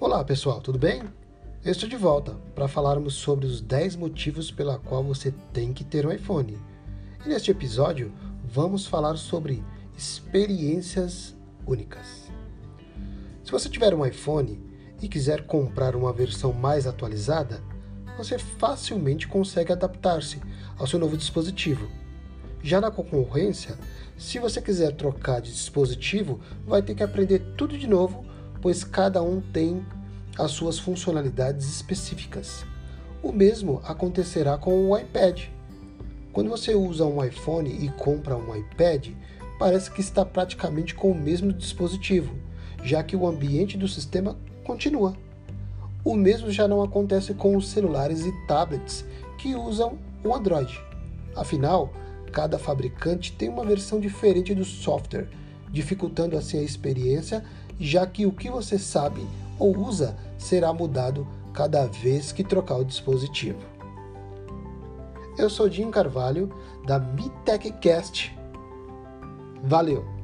Olá pessoal, tudo bem? Eu estou de volta para falarmos sobre os 10 motivos pela qual você tem que ter um iPhone. E neste episódio vamos falar sobre experiências únicas. Se você tiver um iPhone e quiser comprar uma versão mais atualizada, você facilmente consegue adaptar-se ao seu novo dispositivo. Já na concorrência, se você quiser trocar de dispositivo, vai ter que aprender tudo de novo pois cada um tem as suas funcionalidades específicas. O mesmo acontecerá com o iPad. Quando você usa um iPhone e compra um iPad, parece que está praticamente com o mesmo dispositivo, já que o ambiente do sistema continua. O mesmo já não acontece com os celulares e tablets que usam o Android. Afinal, cada fabricante tem uma versão diferente do software, dificultando assim a experiência já que o que você sabe ou usa será mudado cada vez que trocar o dispositivo. Eu sou Jim Carvalho da MiTechCast. Valeu!